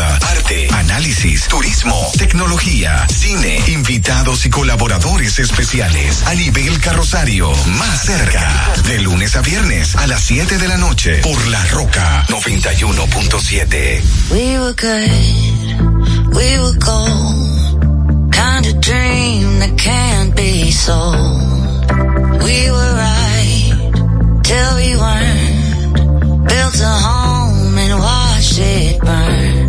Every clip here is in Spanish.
arte, análisis, turismo, tecnología, cine, invitados y colaboradores especiales. A nivel carrosario, más cerca. De lunes a viernes a las 7 de la noche por La Roca 91.7. We were good, we were gold. Kind of dream that can't be sold. We were right till we weren't. Built a home and watched it burn.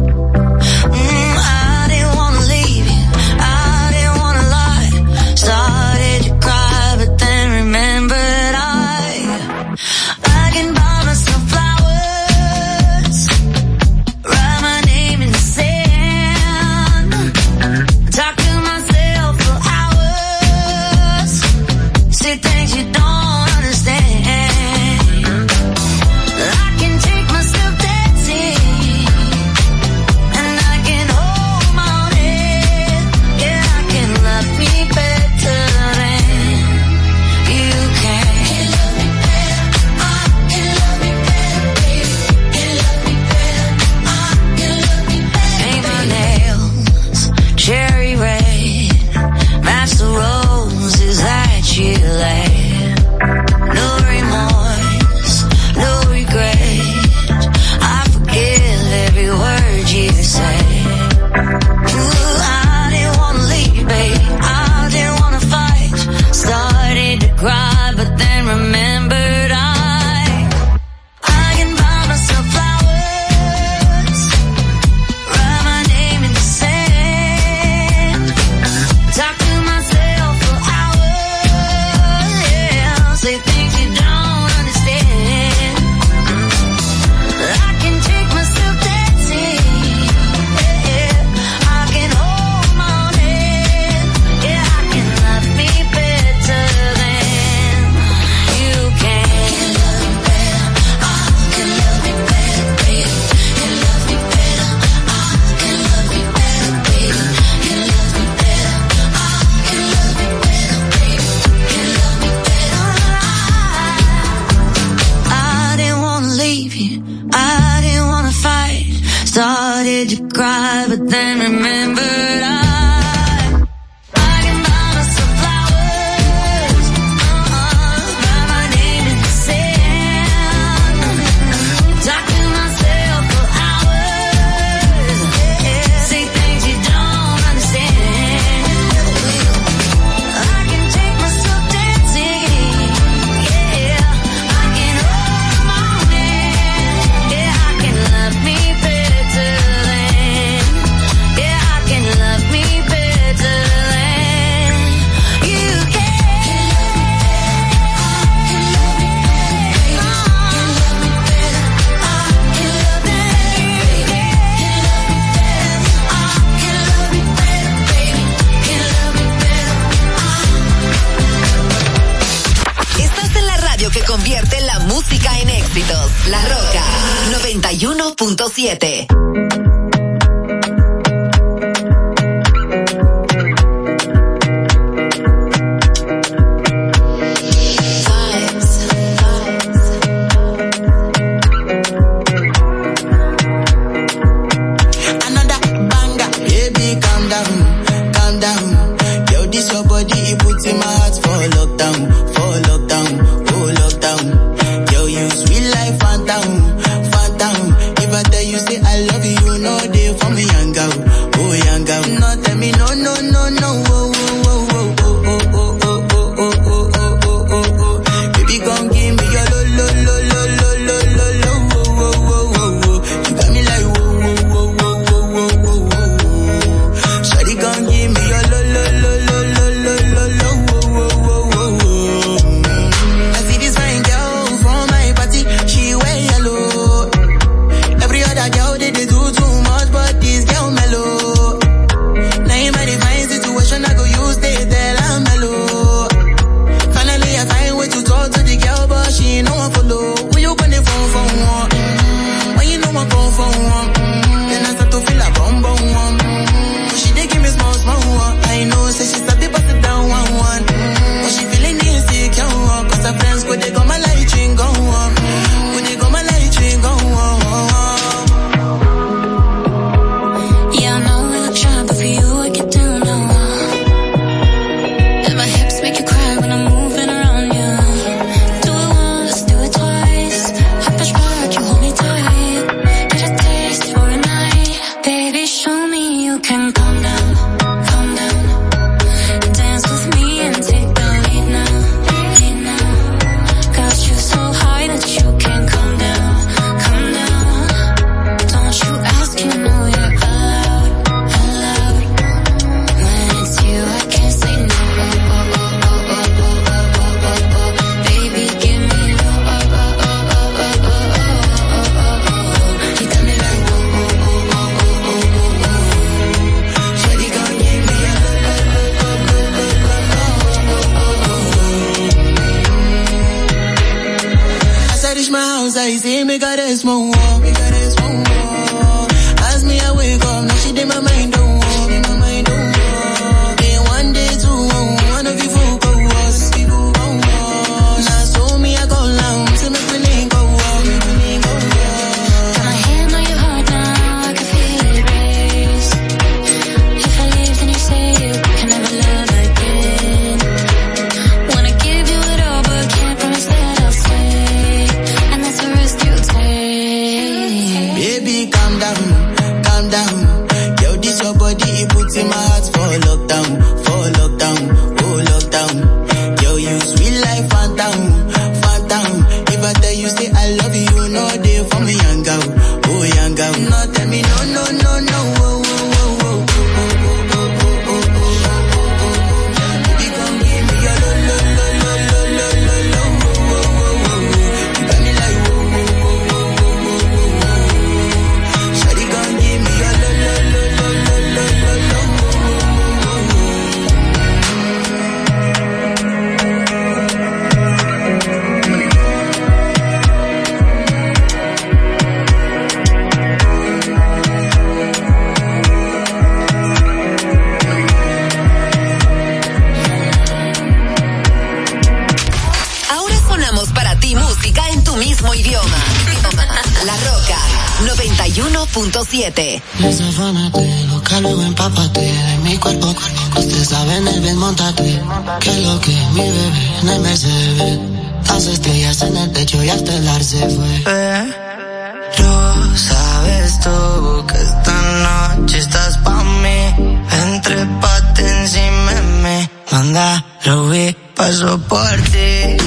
Lo vi, paso por ti.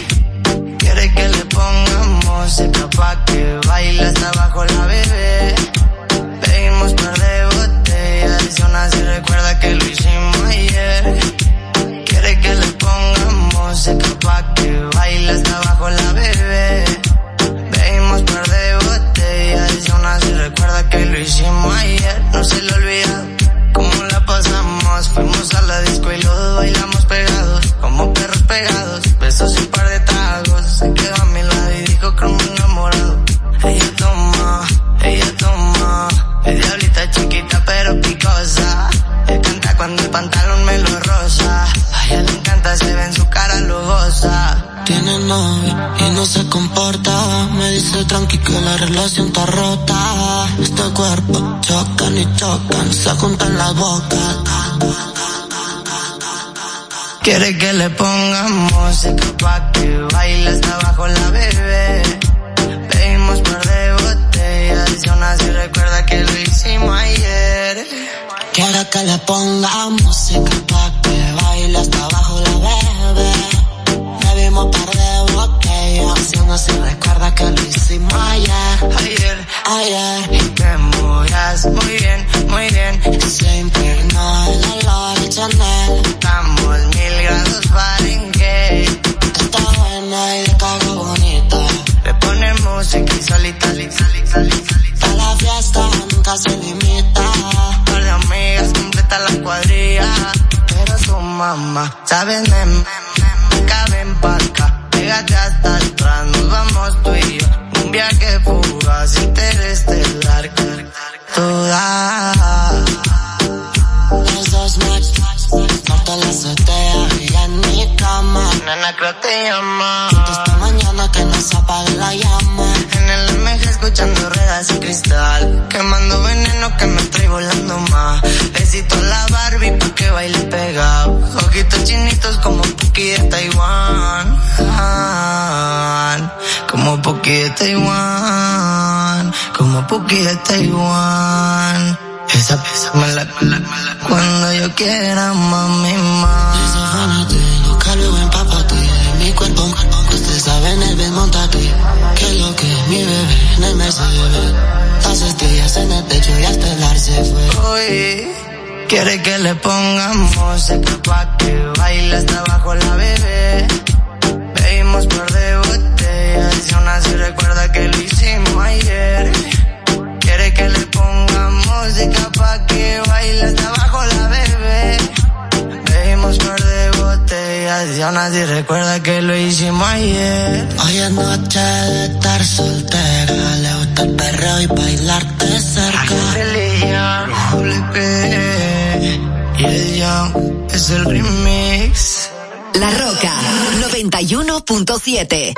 Quiere que le pongamos música pa' que baile hasta abajo la bebé. Pedimos par de botellas aún así recuerda que lo hicimos ayer. Quiere que le pongamos música pa' que baile hasta abajo la bebé. Bebimos par de botellas aún así recuerda que lo hicimos ayer. No se le olvida. Fuimos a la disco y los bailamos pegados, como perros pegados. Besos y Y no se comporta. Me dice tranqui que la relación está rota. Este cuerpo chocan y chocan, se juntan las bocas. Quiere que le pongamos música pa' que baile hasta abajo la bebé. Pedimos par de botellas y aún así recuerda que lo hicimos ayer. Quiere que le ponga música pa' que baile hasta abajo la bebé. Bebimos par de y aún así recuerda que lo hicimos ayer. Ayer, Ayer y te muras muy bien, muy bien. se impregnó el olor de Chanel. Estamos mil grados Fahrenheit. Está buena y de cago bonita. Le ponen música y solita, solita, solita, solita. La fiesta nunca se limita. Par de amigas completa la cuadrilla. Pero su mamá, ¿sabes? Me, me, me, me cabe Pégate hasta atrás, nos vamos tú y yo. Un viaje fugaz, interestelar. Toda. Los dos match, corta la azotea cama. Nana, creo te llama. Esta mañana que no se apague la llama. En el MG escuchando ruedas y cristal. Quemando veneno que me estoy volando más. Besito a la Barbie pa' que baile pegado. Ojitos chinitos como Puki de Taiwán. Como Puki de Taiwán. Como Puki de Taiwán. Esa pieza me la, me la, me la. Cuando yo quiera, mami, más. Luego empápate mi cuerpo. Usted sabe en el bien, montate. Que lo que mi bebé en el Mercedes. Las estrellas en el techo y hasta el ar se fue. Hoy quiere que le pongamos música pa' que baile hasta abajo la bebé. Pedimos par de botellas y aún así recuerda que lo hicimos ayer. Quiere que le pongamos música pa' que baile hasta abajo la bebé. Pedimos par de y nadie recuerda que lo hicimos ayer. Hoy es noche de estar soltera, le gusta el perreo y bailarte cerca. Y el young es el remix. La Roca 91.7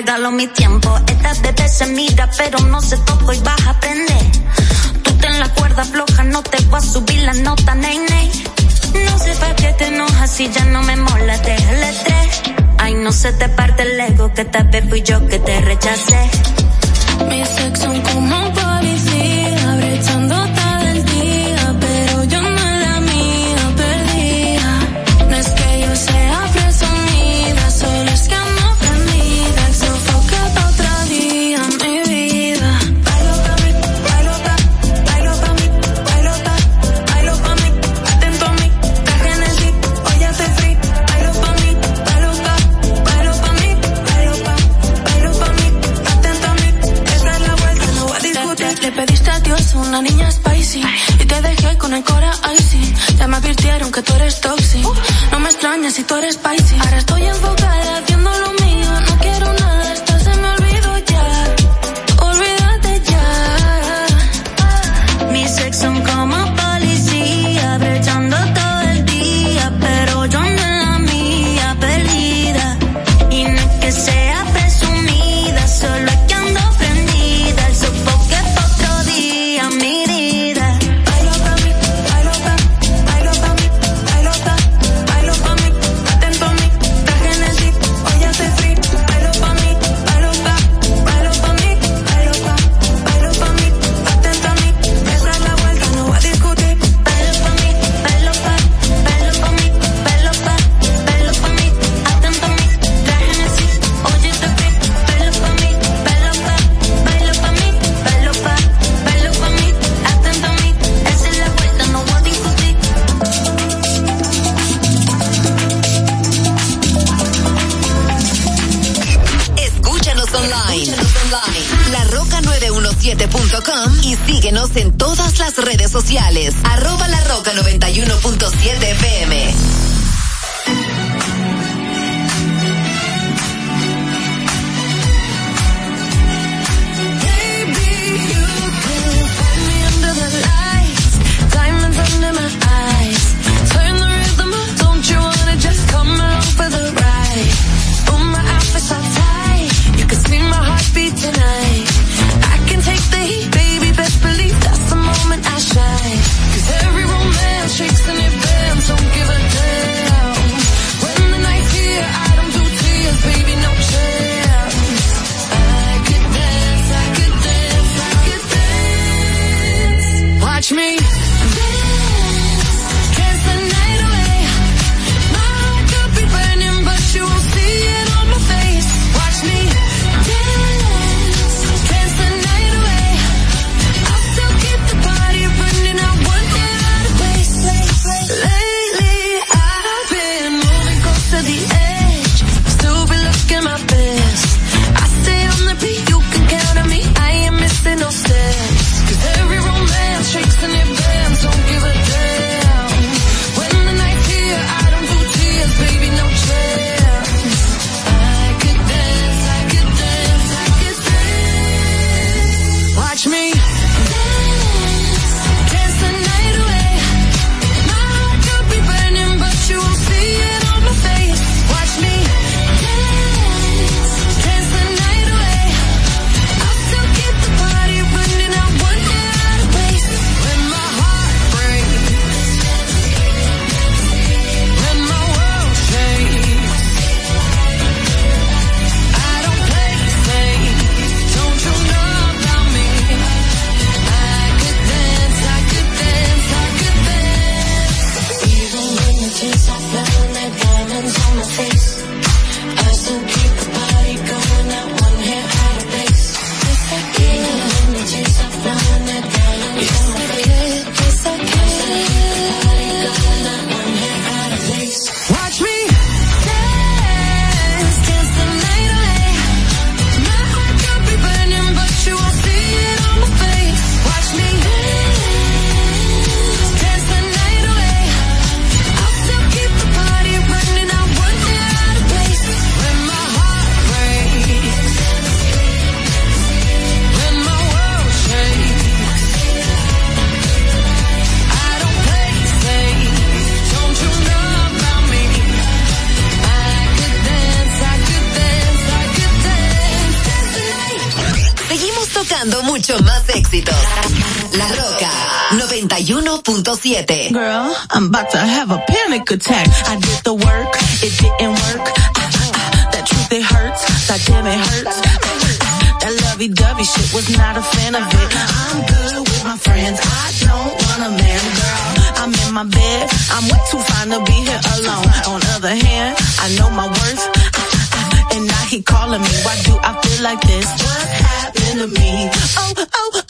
regalo mi. my bed. I'm way too fine to be here alone. On other hand, I know my worth. And now he calling me. Why do I feel like this? What happened to me? Oh, oh,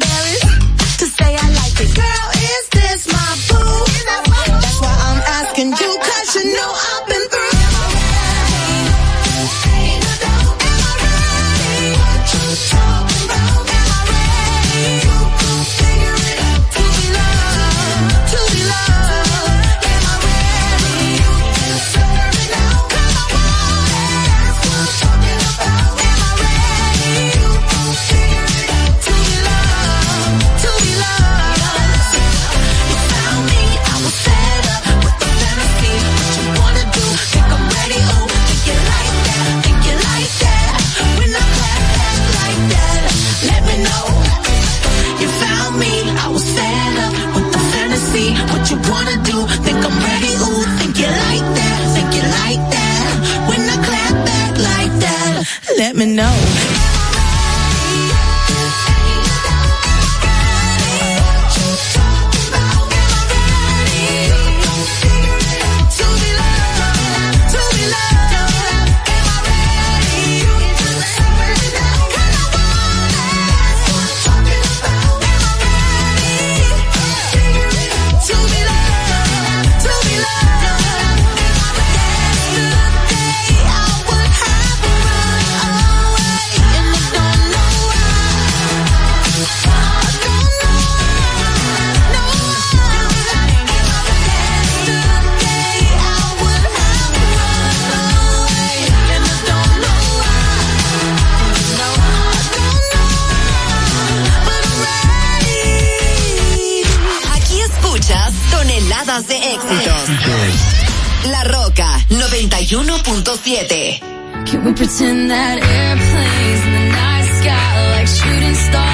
106.7. Can we pretend that airplanes in the sky like shooting stars?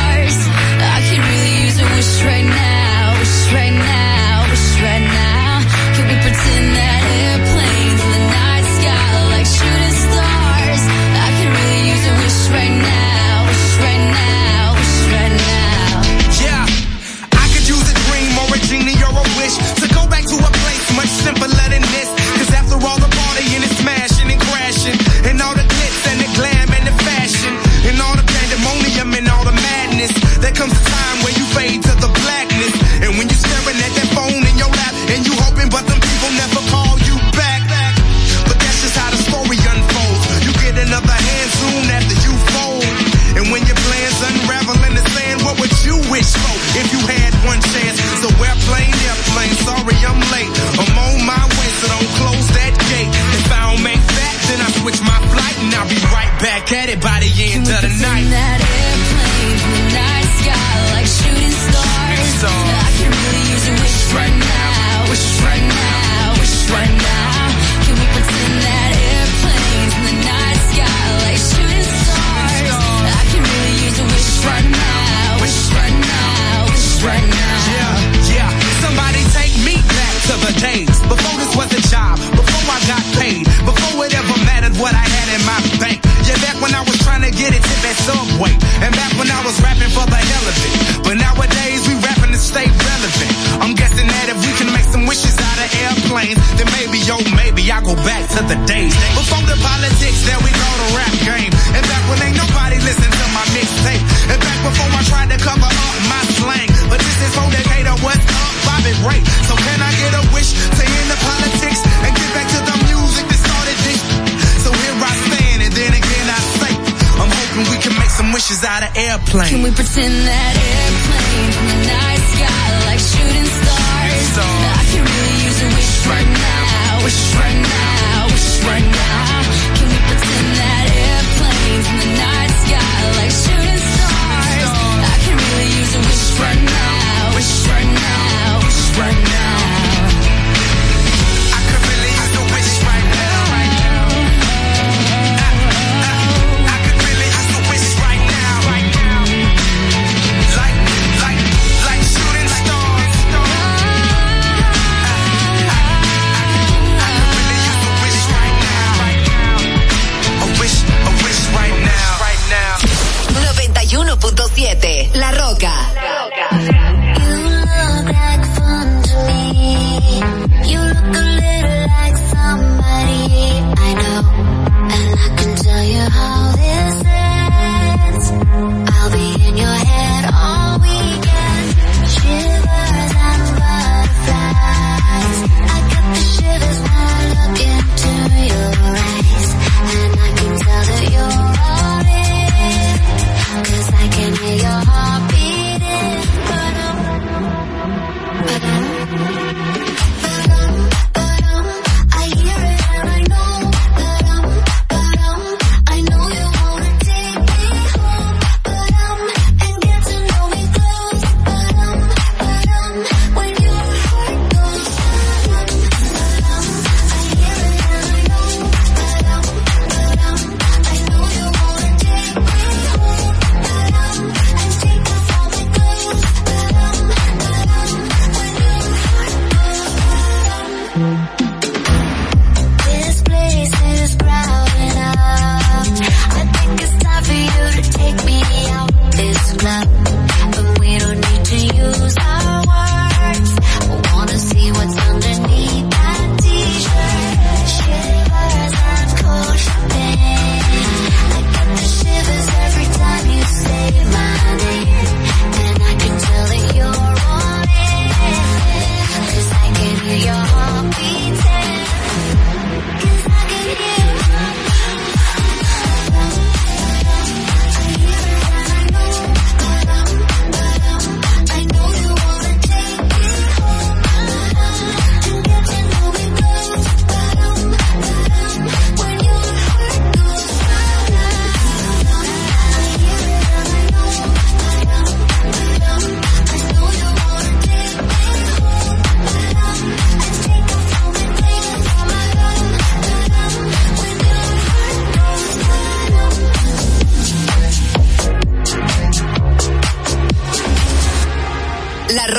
Right now.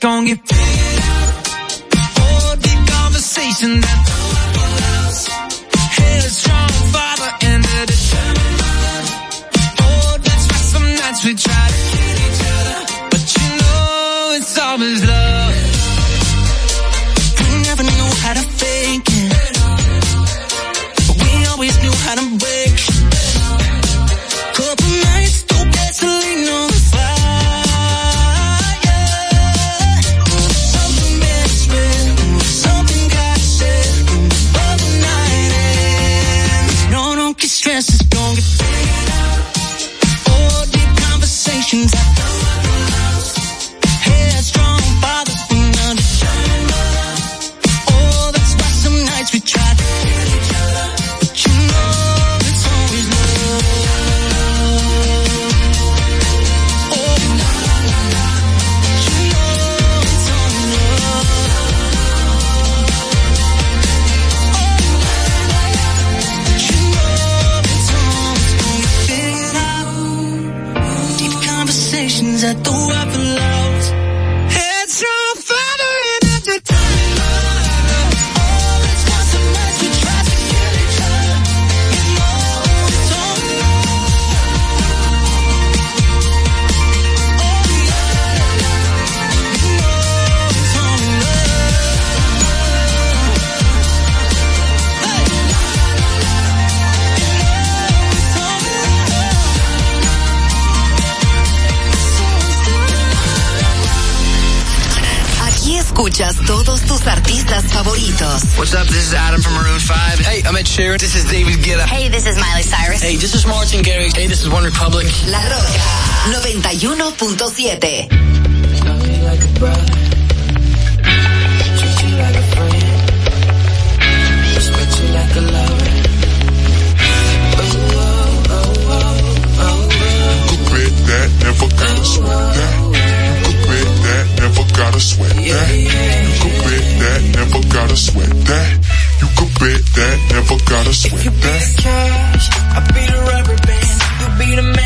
Gonna get paid out for the conversation Sheeran. This is David Guetta. Hey, this is Miley Cyrus. Hey, this is Martin Garrix. Hey, this is One Republic. La Roca 91.7. Never gotta sweat that. That never gotta sweat that bit that never gotta sweat. If you be the cash, I beat a rubber band. You be the man.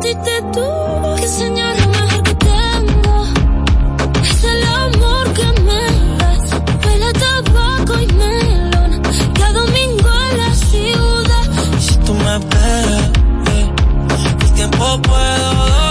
sentiste tú? Que señor es mejor que tengo. Es el amor que me das. Huele tabaco y melón. Cada domingo en la ciudad. Si tú me ves, el tiempo puedo dar.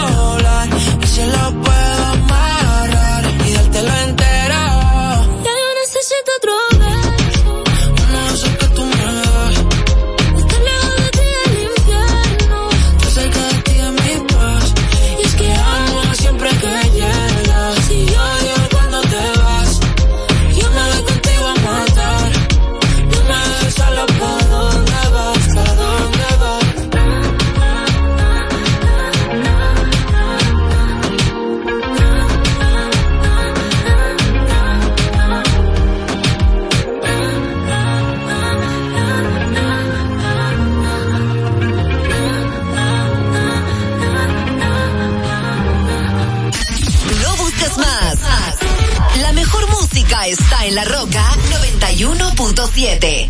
7.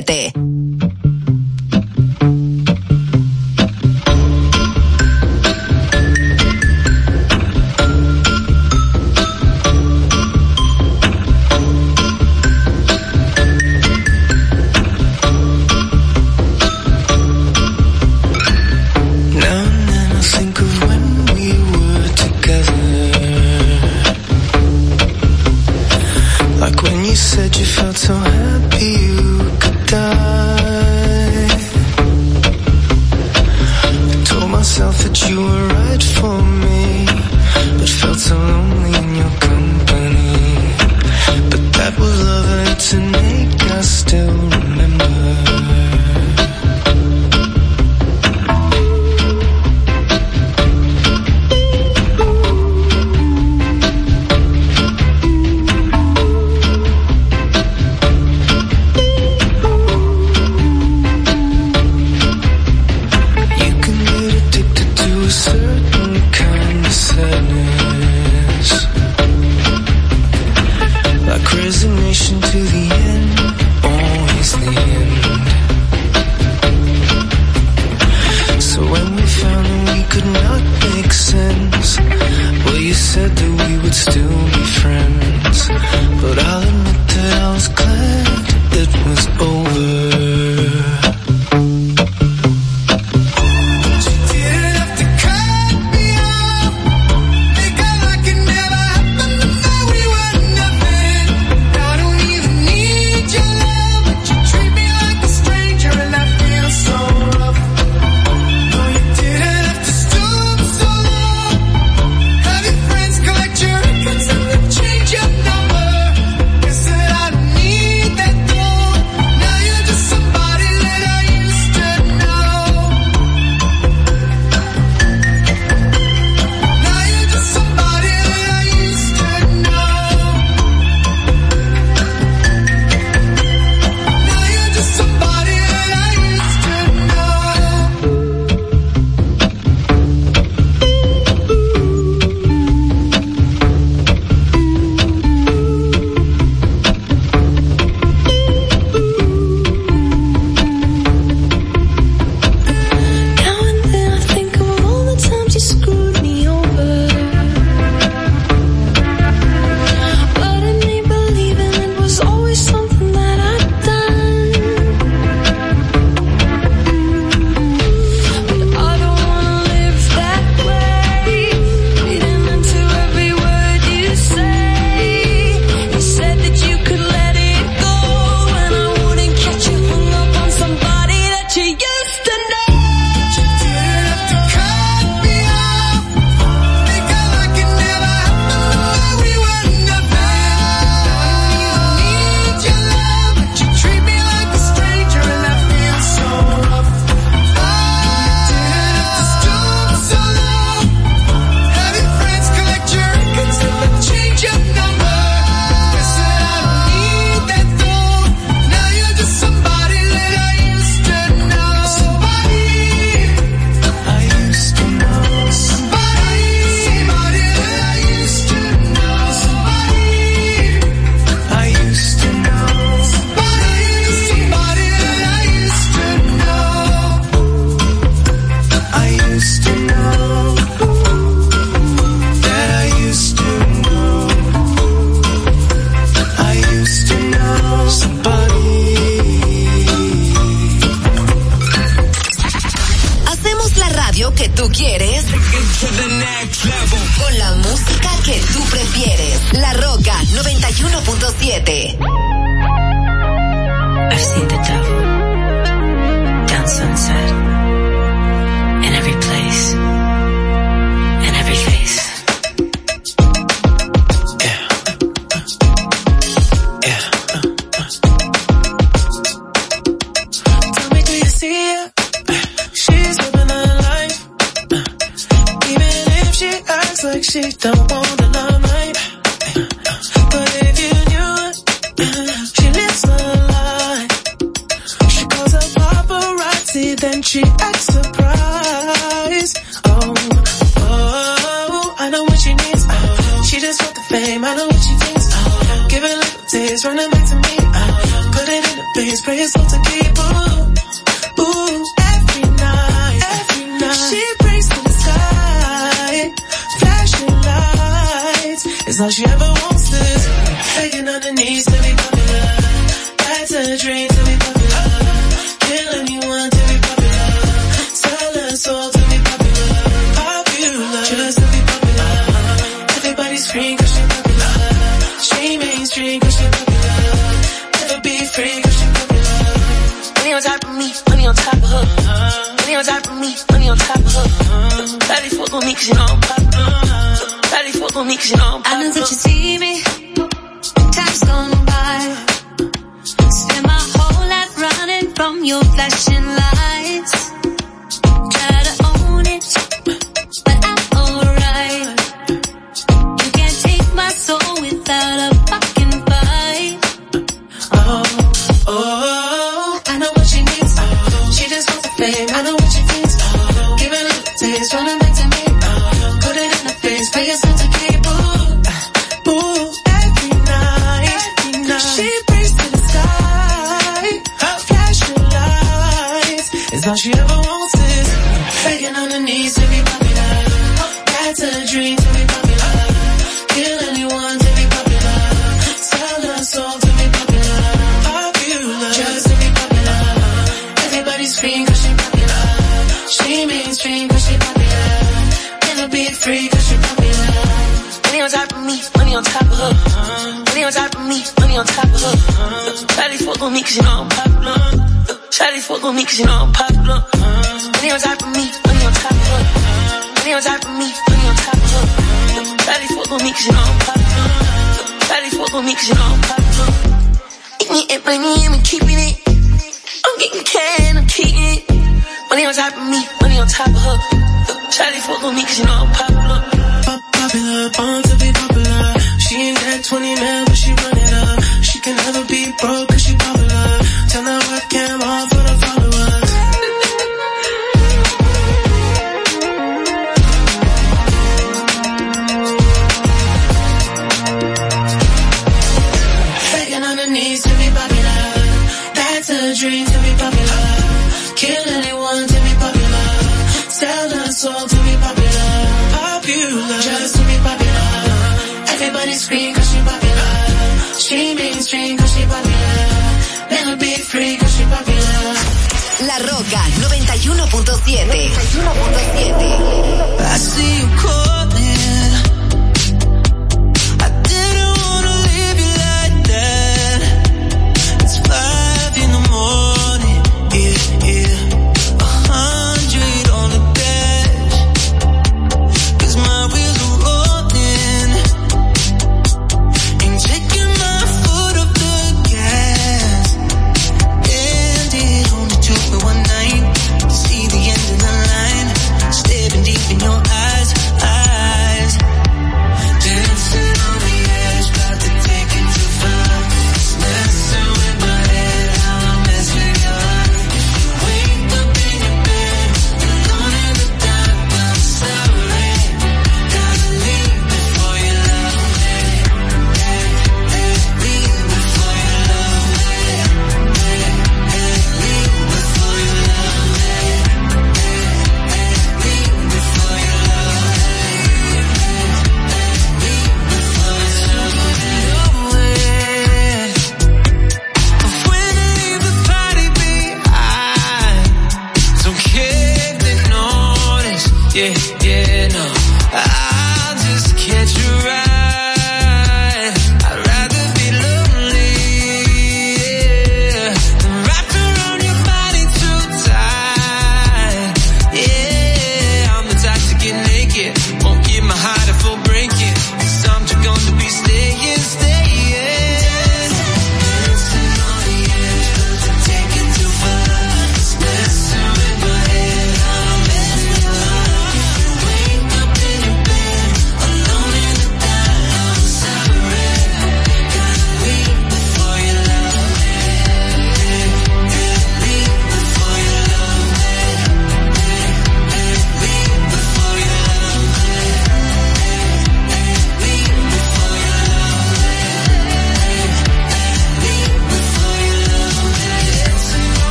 7.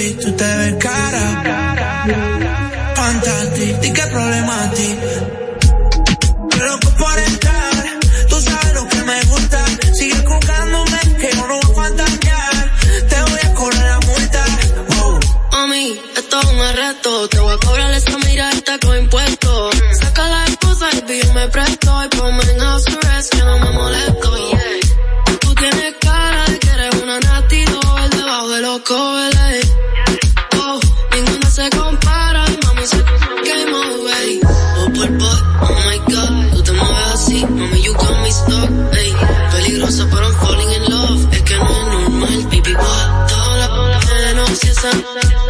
Romántico. Tú te ves cara. Fantástico, ¿y qué a ti? Me. Sigue que voy a fantasear. Te voy a correr la. Wow. Mami, esto es un arresto. Te voy a cobrar esa mirada con impuestos. Saca la excusa y pídeme presto. Y ponme house arrest que no me. Pena,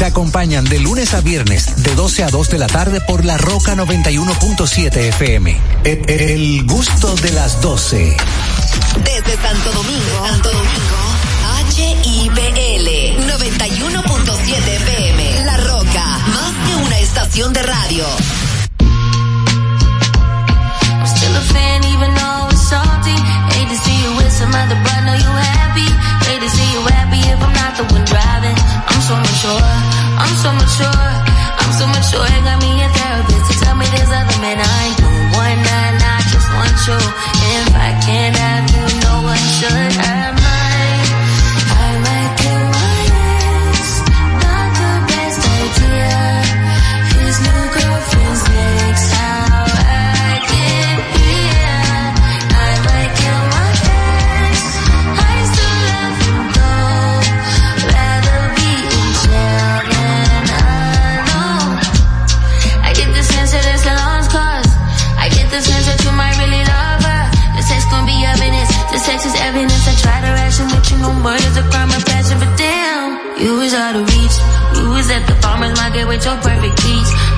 Te acompañan de lunes a viernes, de 12 a 2 de la tarde por La Roca 91.7 FM. El, el gusto de las 12. Desde Santo Domingo, Santo Domingo, HIPL 91.7 FM. La Roca, más que una estación de radio. Still a fan even though it's salty. Hate to see you with some other, but know you happy. Hate to see you happy if I'm not the one driving. I'm so mature, I'm so mature, I'm so mature. It got me a therapist to tell me there's other men I doing one night, I just want you. If I can't have Get with your perfect peach.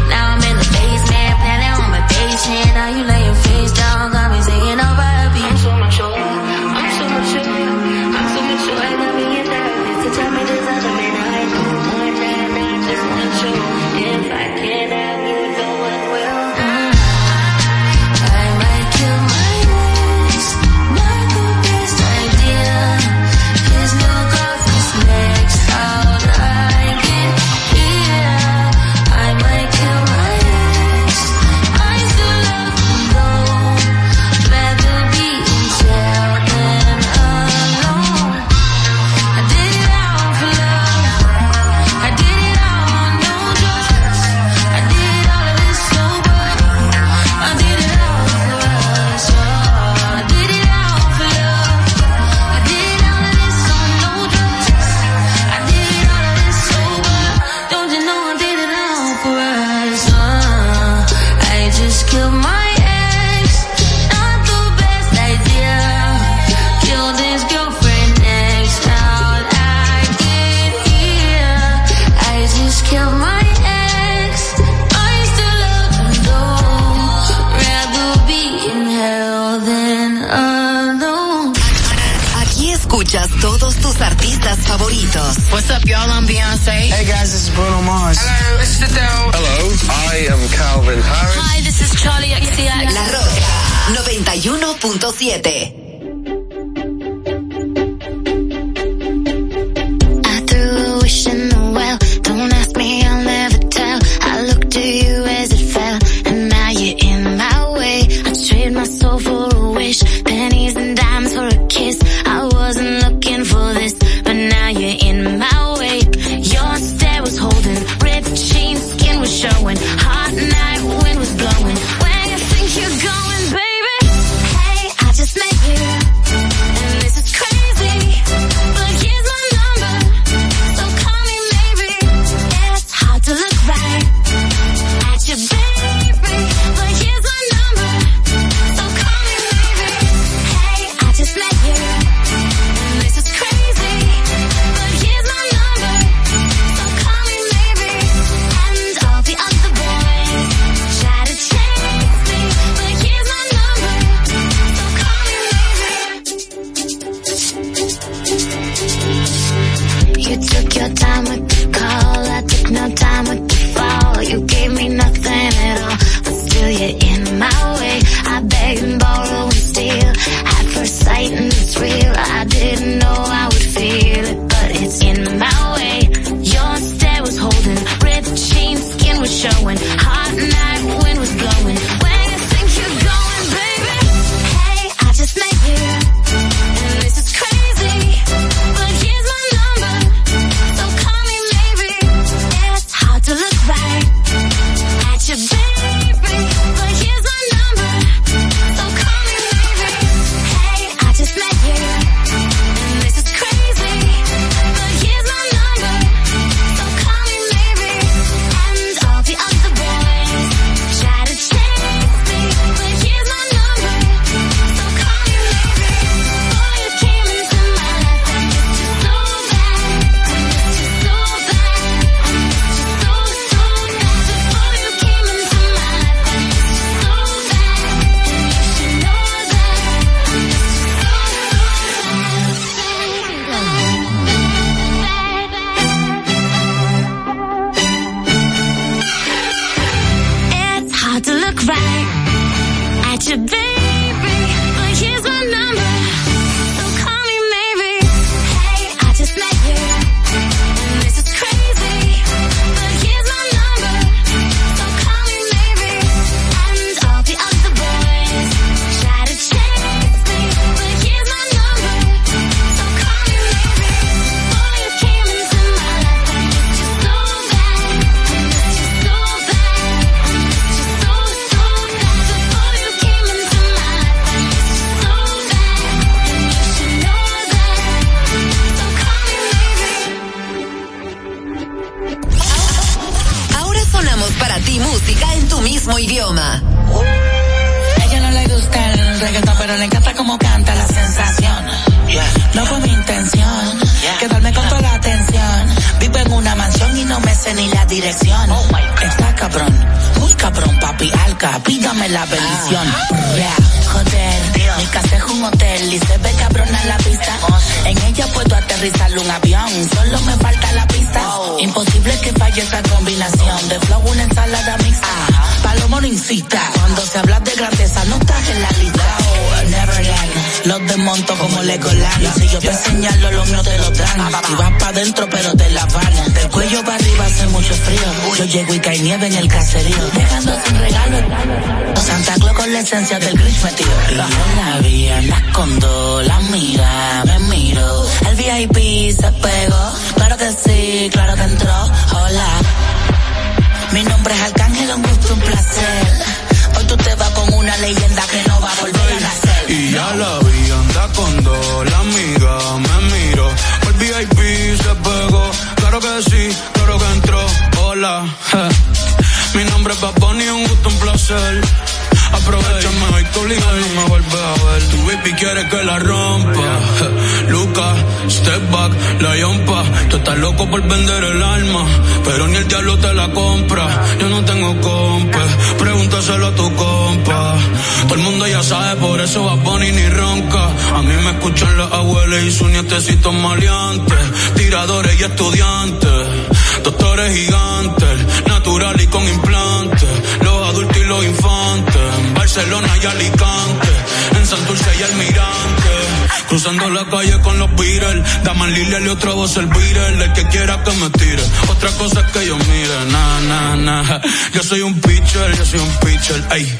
envidiarle al otro voz el viral, el que quiera que me tire. Otra cosa es que yo mire, na, na, na. Yo soy un pitcher, yo soy un pitcher, ey.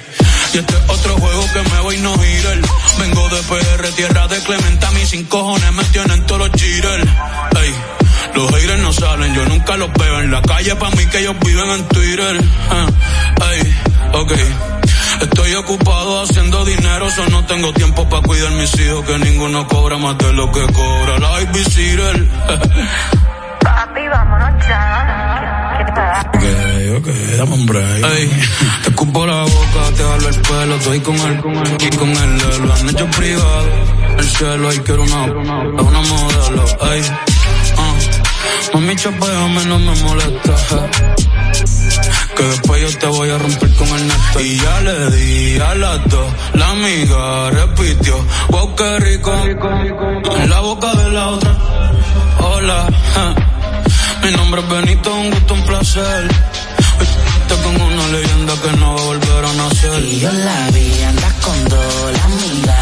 Y este es otro juego que me voy no girar. Vengo de PR, tierra de Clementa, mis sin cojones me tienen todos los jitters, ey. Los haters no salen, yo nunca los veo en la calle, pa' mí que ellos viven en Twitter, ah, ey, ok. Estoy ocupado haciendo dinero, solo no tengo tiempo para cuidar mis hijos, que ninguno cobra más de lo que cobra la Cyril. Papi, vámonos ya. ¿Qué, qué ok, dame un break. Ey, te escupo la boca, te jalo el pelo, estoy con él, con y con él, lo han hecho privado. El cielo, y quiero una, es una modelo, ey. Uh, mami, chapéame, no me molesta. Que después yo te voy a romper con el neto. Y ya le di a las dos, la amiga repitió. Wow, qué rico. En la boca de la otra. Hola, mi nombre es Benito, un gusto, un placer. Hoy te con una leyenda que no va a volver a nacer. Y yo la vi, andas con dos, la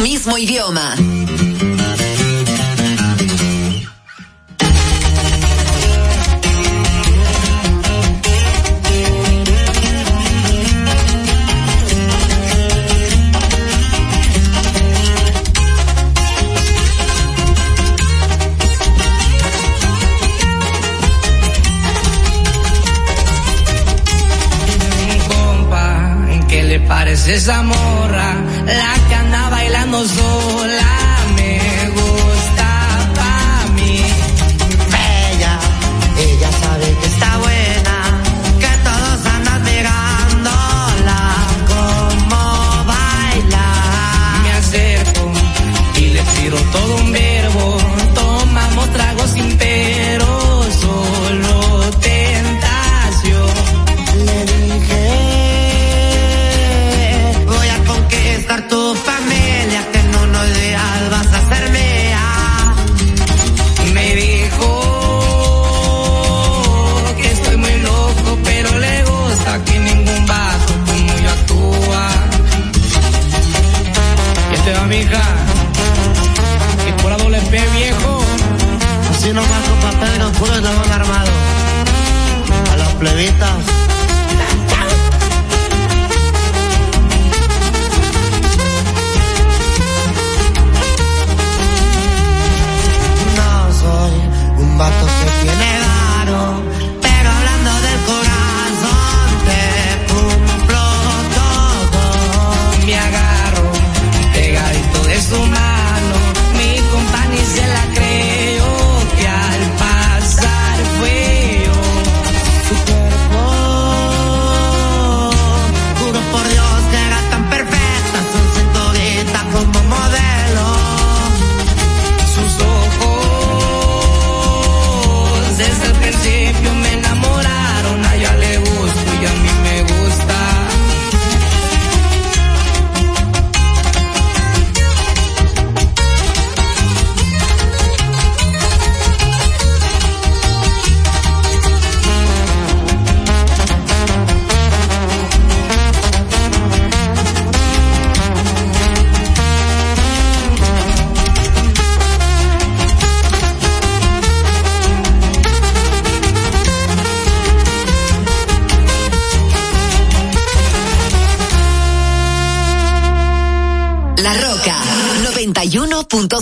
mismo idioma. parece esa morra, la canal nos dos.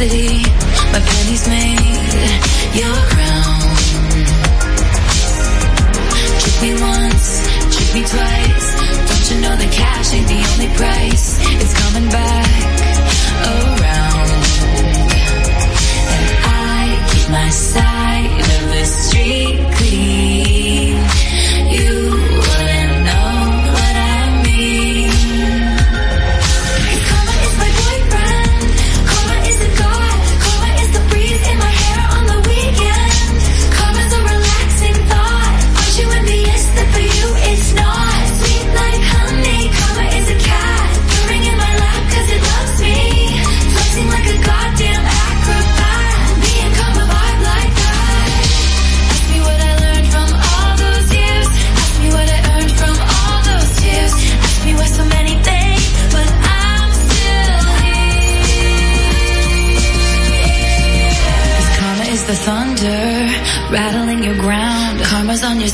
Opacity. My pennies made your crown. Trick me once, trick me twice. Don't you know that cash ain't the only price?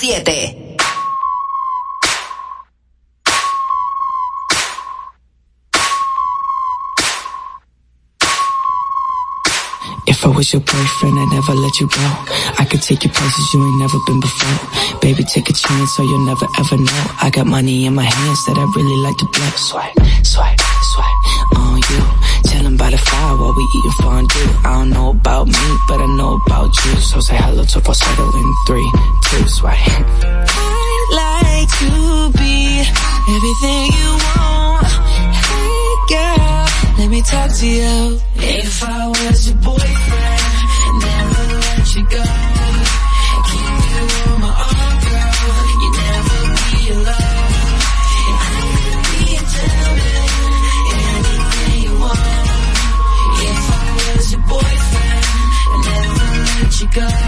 91.7. If I was your boyfriend, I'd never let you go. I could take you places you ain't never been before. Baby, take a chance so you'll never ever know. I got money in my hands that I really like to blow. Swipe, swipe, swipe on you. Chillin' by the fire while we eating fondue. I don't know about me, but I know about you. So say hello to falsetto in three, two. I'd like to be everything you want. Hey girl, let me talk to you. If I was your boyfriend, never let you go. Go.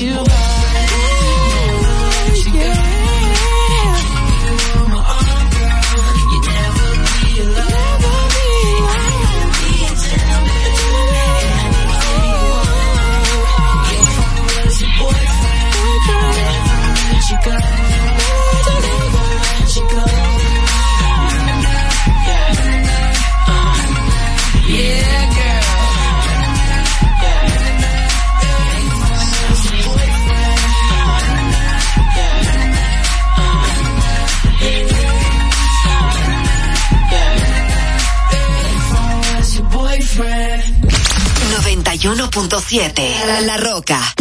you 91.7 La, La Roca.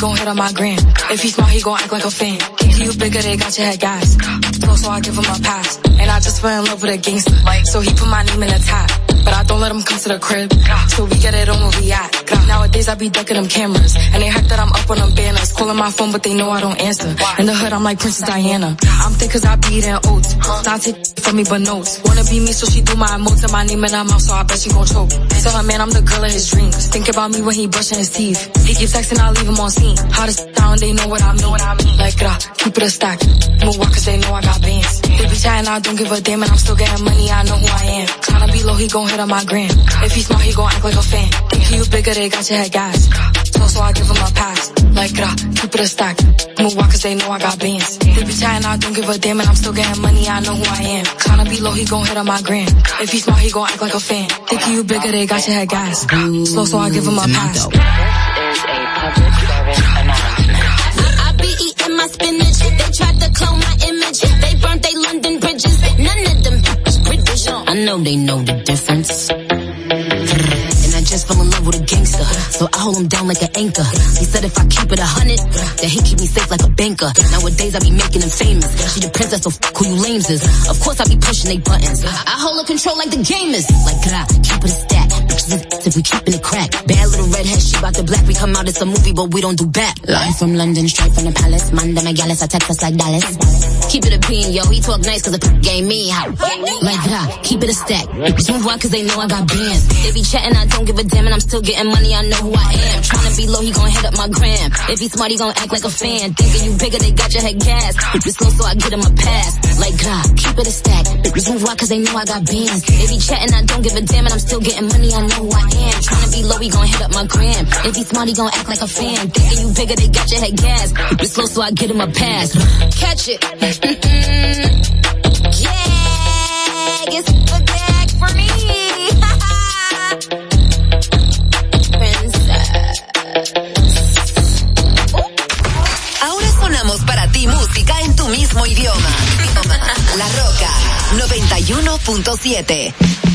Gon' hit on my gram. If he smart, he gon' act like a fan. If you bigger, they got your head gas. So, so I give him a pass. And I just fell in love with a gangster. So he put my name in the top. But I don't let him come to the crib. So we get it on where we at. Nowadays I be ducking them cameras. And they hype that I'm up on them banners. Calling my phone, but they know I don't answer. In the hood, I'm like Princess Diana. I'm thick cause I be eating oats. Not take from me, but notes. Wanna be me, so she do my emotes and my name in her mouth, so I bet she gon' choke. Tell her man I'm the girl of his dreams. Think about me when he brushing his teeth. He keep texting, I leave him on scene. Hottest they know what I mean. What I mean. Like, uh, keep it a stack. Move walk cause they know I got bands. They be chatting, I don't give a damn, and I'm still getting money, I know who I am. Tryna be low, he gon' hit on my gram. If he smart, he gon' act like a fan. Think you bigger, they got your head gas. So, so I give him a pass. Like, uh, keep it a stack. Move walk cause they know I got bands. They be chatting, I don't give a damn, and I'm still getting money, I know who I am. Tryna be low, he gon' hit on my gram. If he smart, he gon' act like a fan. Think you bigger, they got your head gas. Slow, so I give him a pass. Know they know the difference. And I just fell in love with a gangster. So I hold him down like an anchor. He said if I keep it a hundred, that he keep me safe like a banker. Nowadays I be making him famous. She the princess, so fuck who you lames is. Of course I be pushing they buttons. I hold her control like the gamers. Like, gra, keep it a stack. Bitches is if we keeping it crack. Bad little redhead, she bout the black. We come out, it's a movie, but we don't do back. Live from London, straight from the palace. Manda my gallus, I text us like Dallas. Keep it a bean, yo. He talk nice cause the game me hot. Like, gra, keep it a stack. Bitches move on cause they know I got bands. They be chatting, I don't give a damn, and I'm still getting money, I know who I am. Tryna be low, he gon' hit up my gram. If he smart, he gon' act like a fan. Thinking you bigger, they got your head gas. Bitches slow, so I get him a pass. Like, God, keep it a stack. Bitches move on cause they know I got bands. They be chatting, I don't give a damn, and I'm still getting money, I know who I am. Tryna be low, he gon' hit up my gram. If he smart, he gon' act like a fan. Thinking you bigger, they got your head gas. Bitches slow, so I get him a pass. Catch it. Mm-mm. Yeah. Vegas, forget for me. Mismo idioma. La Roca 91.7.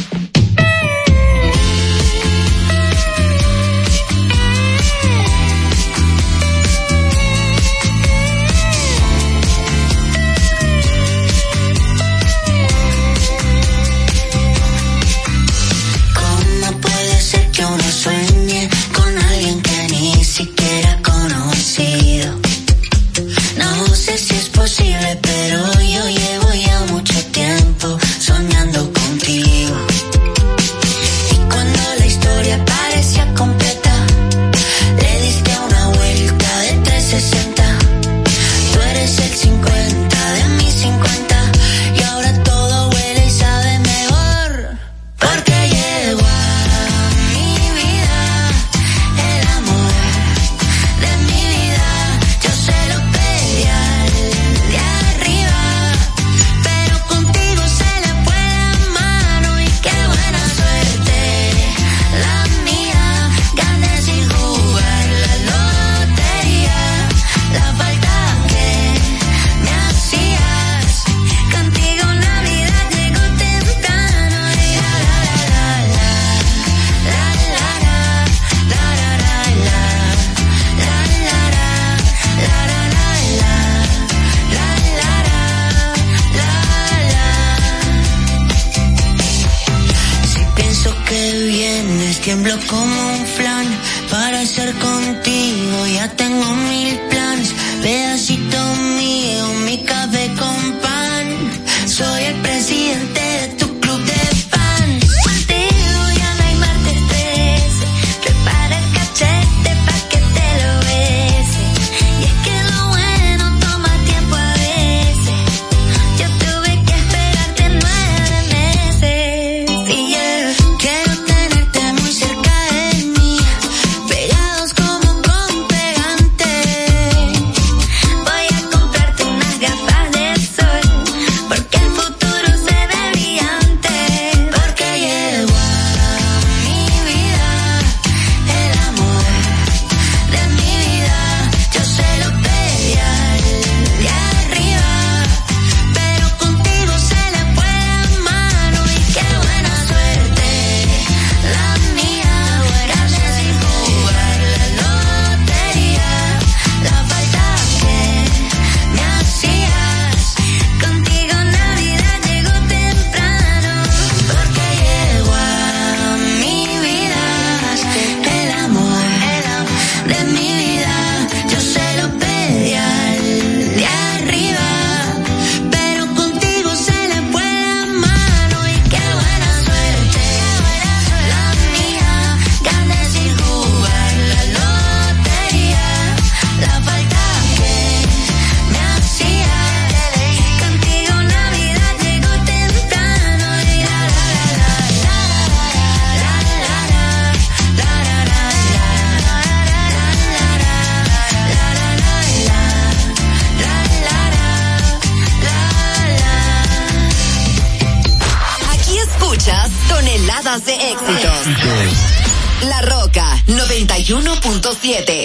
7.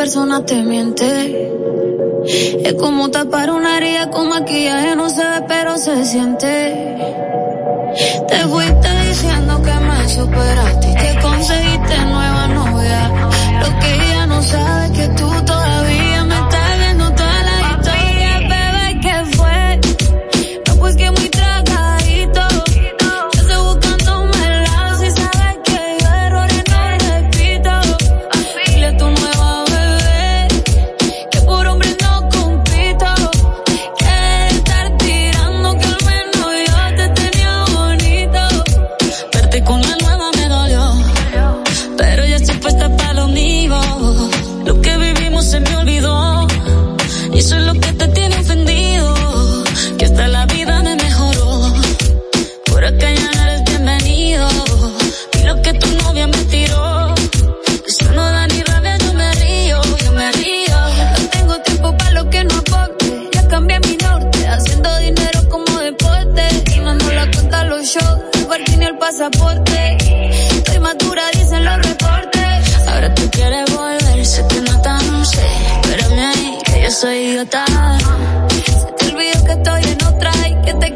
persona te miente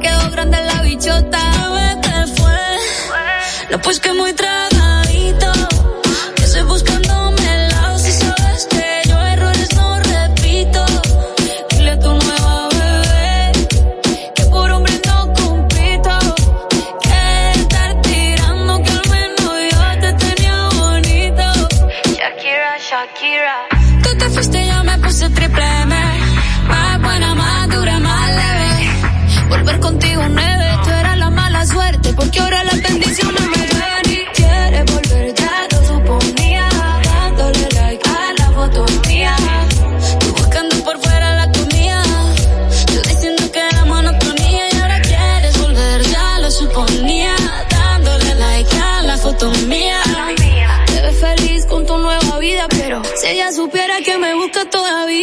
quedó grande la bichota. Vete fue. No, pues que muy trago.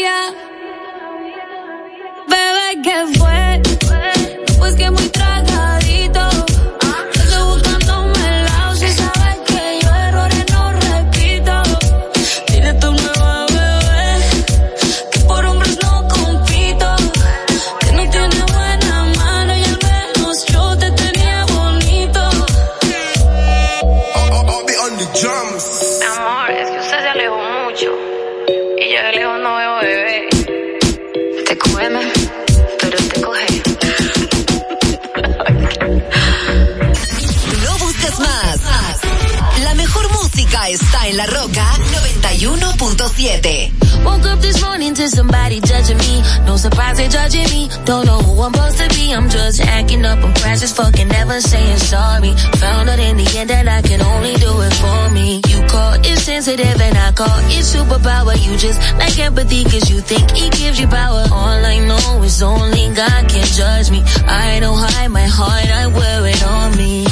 Hallelujah. La Roca 91.7. Woke up this morning to somebody judging me. No surprise they judging me. Don't know who I'm supposed to be. I'm just acting up. I'm crash as fucking never saying sorry. Found out in the end that I can only do it for me. You call it sensitive and I call it superpower. You just like empathy cause you think it gives you power. All I know is only God can judge me. I don't hide my heart. I wear it on me.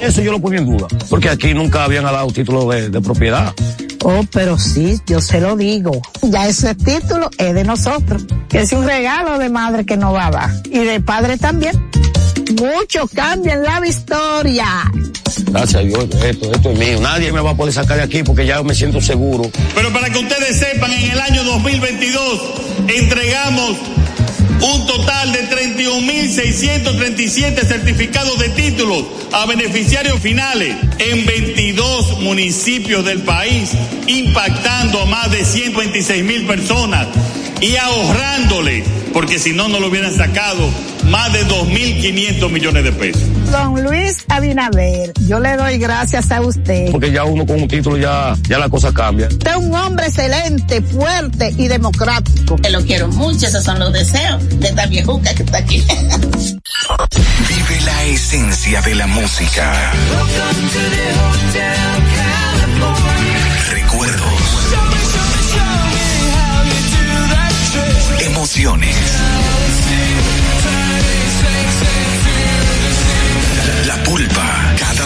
Eso yo lo ponía en duda, porque aquí nunca habían dado título de, de propiedad. Oh, pero sí, yo se lo digo. Ya ese título es de nosotros. Que es un regalo de madre que nos va a dar. Y de padre también. Mucho cambia en la historia. Gracias a Dios, esto, esto es mío. Nadie me va a poder sacar de aquí porque ya me siento seguro. Pero para que ustedes sepan, en el año 2022 entregamos un total de 31.637 certificados de títulos a beneficiarios finales en 22 municipios del país, impactando a más de 126 mil personas y ahorrándole, porque si no, no lo hubieran sacado, más de 2.500 millones de pesos. Don Luis Abinader, yo le doy gracias a usted. Porque ya uno con un título ya, ya la cosa cambia. Usted es un hombre excelente, fuerte y democrático. Que lo quiero mucho, esos son los deseos de esta viejuca que está aquí. Vive la esencia de la música. Emociones.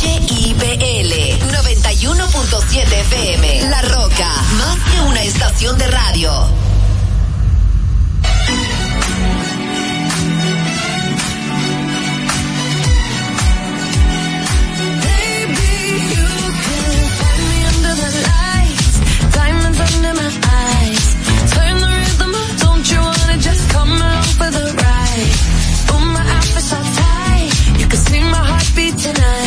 HIPL 91.7 FM. La Roca, más que una estación de radio. just come along for the ride? Oh, my you can see my heartbeat tonight.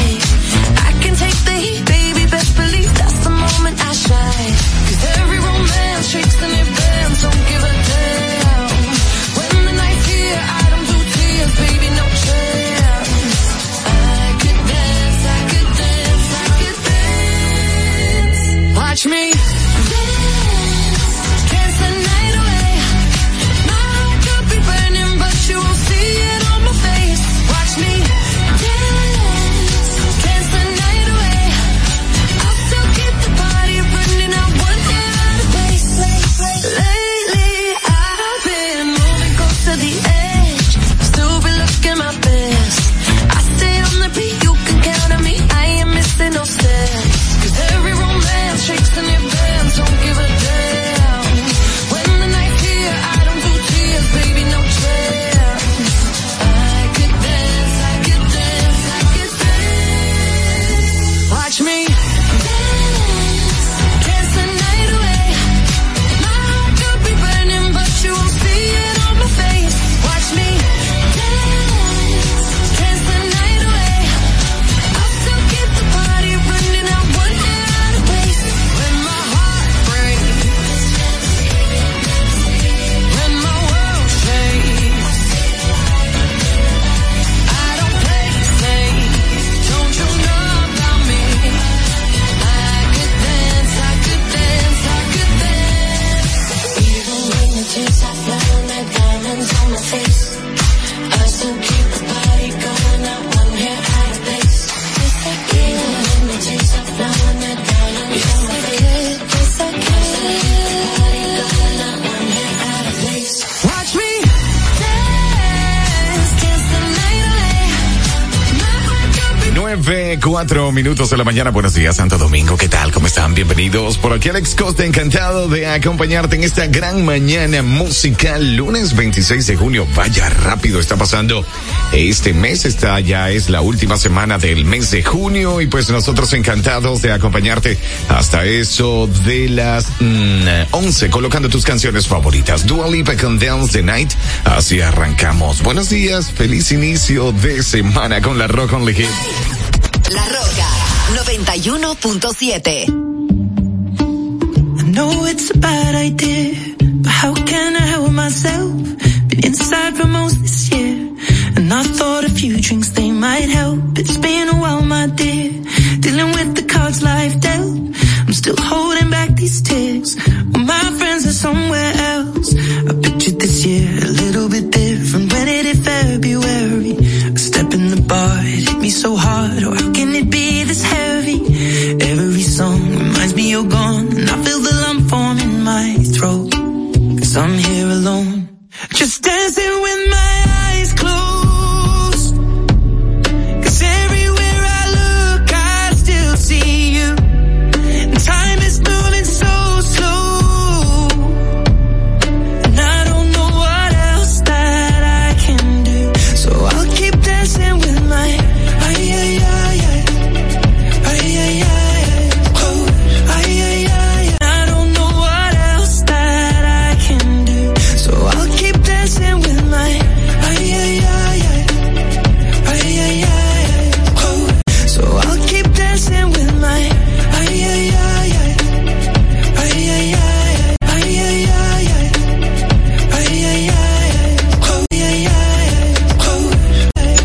Minutos de la mañana. Buenos días, Santo Domingo. ¿Qué tal? ¿Cómo están? Bienvenidos. Por aquí Alex Costa, encantado de acompañarte en esta gran mañana musical. Lunes 26 de junio. Vaya rápido está pasando este mes. Esta ya es la última semana del mes de junio. Y pues nosotros encantados de acompañarte hasta eso de las mm, 11, colocando tus canciones favoritas. Dua Lipa con Dance the Night. Así arrancamos. Buenos días. Feliz inicio de semana con la Rock on the. La Roca 91.7. I know it's a bad idea, but how can I help myself? Been inside for most this year, and I thought a few drinks they might help. It's been a while, my dear, dealing with the cards life dealt. I'm still holding back these tears.